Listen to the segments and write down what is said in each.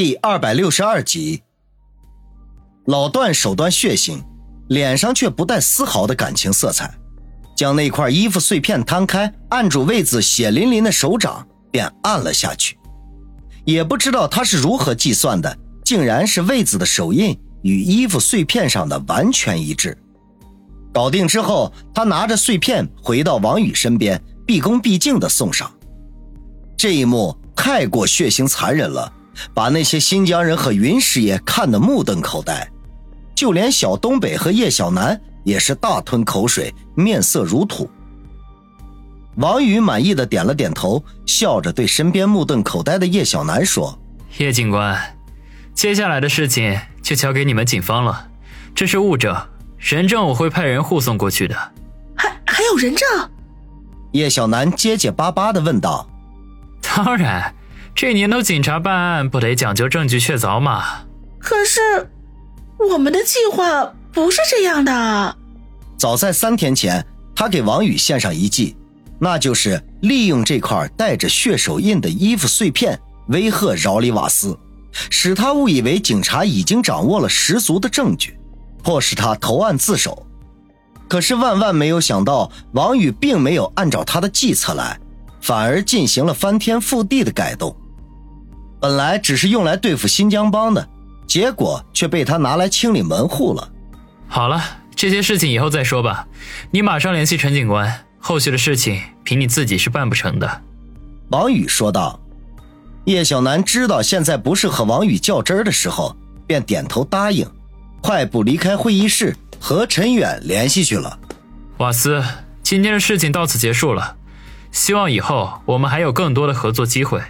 第二百六十二集，老段手段血腥，脸上却不带丝毫的感情色彩，将那块衣服碎片摊开，按住魏子血淋淋的手掌，便按了下去。也不知道他是如何计算的，竟然是魏子的手印与衣服碎片上的完全一致。搞定之后，他拿着碎片回到王宇身边，毕恭毕敬地送上。这一幕太过血腥残忍了。把那些新疆人和云师爷看得目瞪口呆，就连小东北和叶小南也是大吞口水，面色如土。王宇满意的点了点头，笑着对身边目瞪口呆的叶小南说：“叶警官，接下来的事情就交给你们警方了。这是物证，人证我会派人护送过去的。还还有人证？”叶小南结结巴巴的问道：“当然。”这年头，警察办案不得讲究证据确凿吗？可是，我们的计划不是这样的。早在三天前，他给王宇献上一计，那就是利用这块带着血手印的衣服碎片，威吓饶里瓦斯，使他误以为警察已经掌握了十足的证据，迫使他投案自首。可是万万没有想到，王宇并没有按照他的计策来，反而进行了翻天覆地的改动。本来只是用来对付新疆帮的，结果却被他拿来清理门户了。好了，这些事情以后再说吧。你马上联系陈警官，后续的事情凭你自己是办不成的。”王宇说道。叶小楠知道现在不是和王宇较真儿的时候，便点头答应，快步离开会议室，和陈远联系去了。瓦斯，今天的事情到此结束了，希望以后我们还有更多的合作机会。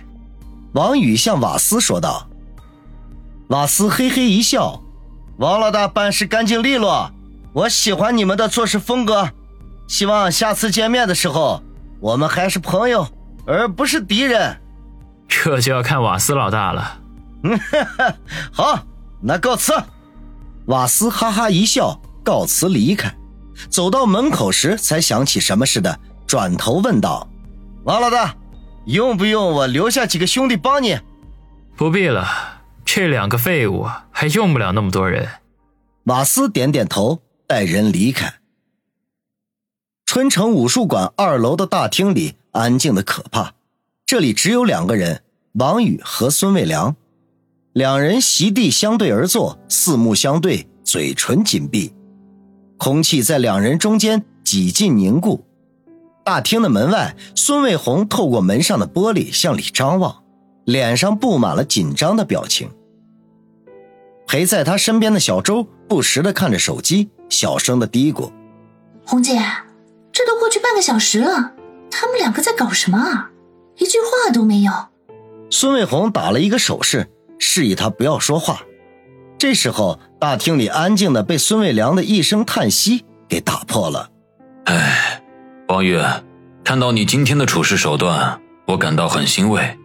王宇向瓦斯说道：“瓦斯嘿嘿一笑，王老大办事干净利落，我喜欢你们的做事风格。希望下次见面的时候，我们还是朋友，而不是敌人。这就要看瓦斯老大了。”“嗯，好，那告辞。”瓦斯哈哈一笑，告辞离开。走到门口时，才想起什么似的，转头问道：“王老大。”用不用我留下几个兄弟帮你？不必了，这两个废物还用不了那么多人。马斯点点头，带人离开。春城武术馆二楼的大厅里安静的可怕，这里只有两个人，王宇和孙卫良。两人席地相对而坐，四目相对，嘴唇紧闭，空气在两人中间几近凝固。大厅的门外，孙卫红透过门上的玻璃向里张望，脸上布满了紧张的表情。陪在他身边的小周不时的看着手机，小声的嘀咕：“红姐，这都过去半个小时了，他们两个在搞什么啊？一句话都没有。”孙卫红打了一个手势，示意他不要说话。这时候，大厅里安静的被孙卫良的一声叹息给打破了。唉。王宇，看到你今天的处事手段，我感到很欣慰。”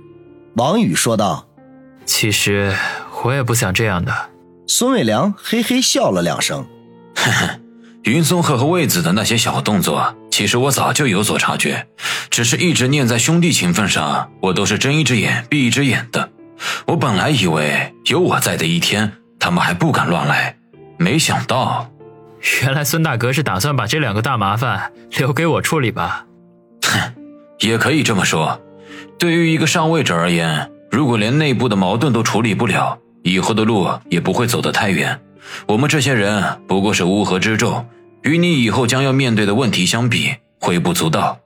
王宇说道。“其实我也不想这样的。”孙伟良嘿嘿笑了两声。“呵呵，云松鹤和魏子的那些小动作，其实我早就有所察觉，只是一直念在兄弟情分上，我都是睁一只眼闭一只眼的。我本来以为有我在的一天，他们还不敢乱来，没想到……”原来孙大哥是打算把这两个大麻烦留给我处理吧？哼，也可以这么说。对于一个上位者而言，如果连内部的矛盾都处理不了，以后的路也不会走得太远。我们这些人不过是乌合之众，与你以后将要面对的问题相比，微不足道。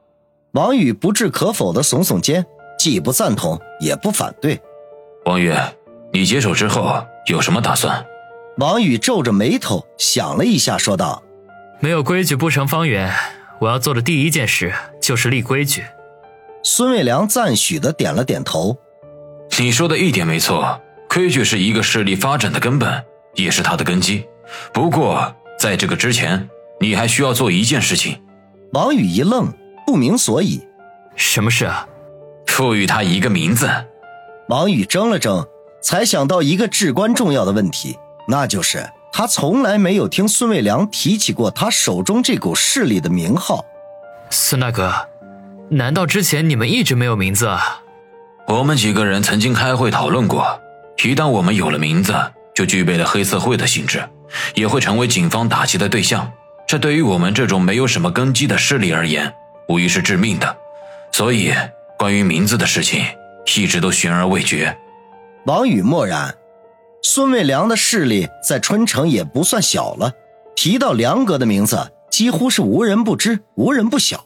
王宇不置可否的耸耸肩，既不赞同也不反对。王宇，你接手之后有什么打算？王宇皱着眉头想了一下，说道：“没有规矩不成方圆。我要做的第一件事就是立规矩。”孙卫良赞许的点了点头：“你说的一点没错，规矩是一个势力发展的根本，也是它的根基。不过，在这个之前，你还需要做一件事情。”王宇一愣，不明所以：“什么事啊？”“赋予他一个名字。”王宇怔了怔，才想到一个至关重要的问题。那就是他从来没有听孙卫良提起过他手中这股势力的名号。孙大哥，难道之前你们一直没有名字啊？我们几个人曾经开会讨论过，一旦我们有了名字，就具备了黑社会的性质，也会成为警方打击的对象。这对于我们这种没有什么根基的势力而言，无疑是致命的。所以，关于名字的事情，一直都悬而未决。王宇默然。孙卫良的势力在春城也不算小了，提到梁哥的名字，几乎是无人不知、无人不晓。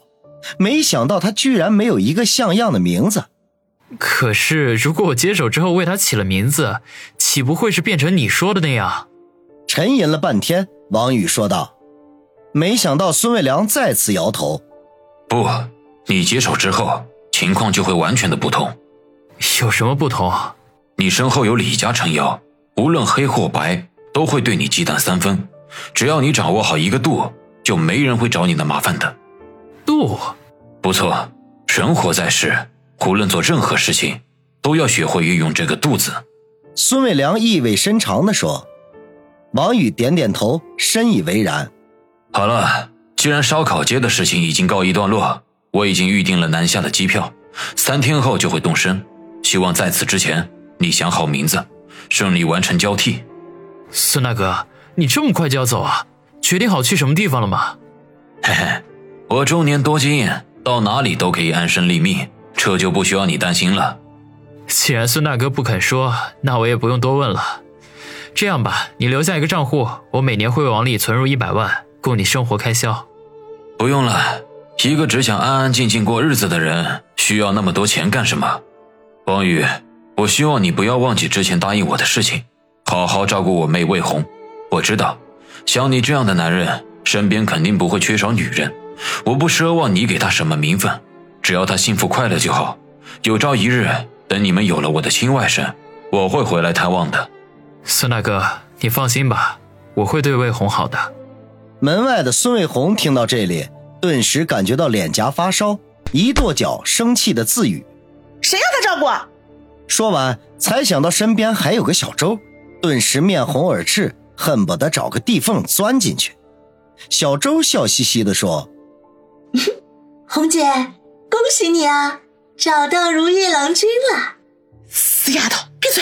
没想到他居然没有一个像样的名字。可是，如果我接手之后为他起了名字，岂不会是变成你说的那样？沉吟了半天，王宇说道。没想到孙卫良再次摇头：“不，你接手之后，情况就会完全的不同。有什么不同？你身后有李家撑腰，无论黑或白，都会对你忌惮三分。只要你掌握好一个度，就没人会找你的麻烦的。度，不错。人活在世，无论做任何事情，都要学会运用这个度字。”孙伟良意味深长地说。王宇点点头，深以为然。好了，既然烧烤街的事情已经告一段落，我已经预定了南下的机票，三天后就会动身。希望在此之前，你想好名字，顺利完成交替。孙大哥，你这么快就要走啊？决定好去什么地方了吗？嘿嘿，我中年多金，到哪里都可以安身立命，这就不需要你担心了。既然孙大哥不肯说，那我也不用多问了。这样吧，你留下一个账户，我每年会往里存入一百万。供你生活开销，不用了。一个只想安安静静过日子的人，需要那么多钱干什么？王宇，我希望你不要忘记之前答应我的事情，好好照顾我妹魏红。我知道，像你这样的男人，身边肯定不会缺少女人。我不奢望你给她什么名分，只要她幸福快乐就好。有朝一日，等你们有了我的亲外甥，我会回来探望的。孙大哥，你放心吧，我会对魏红好的。门外的孙卫红听到这里，顿时感觉到脸颊发烧，一跺脚，生气的自语：“谁让他照顾？”说完，才想到身边还有个小周，顿时面红耳赤，恨不得找个地缝钻进去。小周笑嘻嘻地说：“ 红姐，恭喜你啊，找到如意郎君了。”死丫头，闭嘴！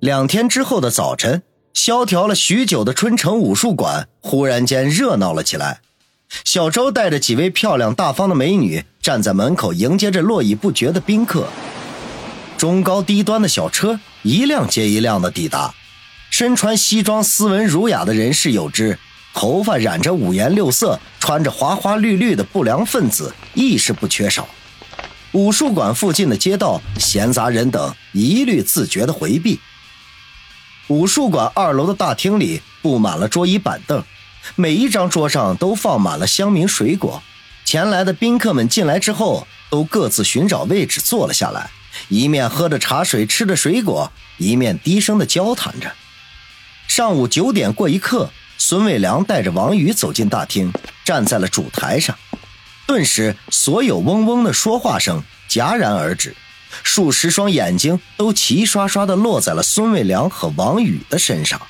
两天之后的早晨。萧条了许久的春城武术馆忽然间热闹了起来。小周带着几位漂亮大方的美女站在门口迎接着络绎不绝的宾客。中高低端的小车一辆接一辆的抵达，身穿西装、斯文儒雅的人士有之，头发染着五颜六色、穿着花花绿绿的不良分子亦是不缺少。武术馆附近的街道闲杂人等一律自觉的回避。武术馆二楼的大厅里布满了桌椅板凳，每一张桌上都放满了香茗水果。前来的宾客们进来之后，都各自寻找位置坐了下来，一面喝着茶水，吃着水果，一面低声的交谈着。上午九点过一刻，孙卫良带着王宇走进大厅，站在了主台上。顿时，所有嗡嗡的说话声戛然而止。数十双眼睛都齐刷刷的落在了孙卫良和王宇的身上。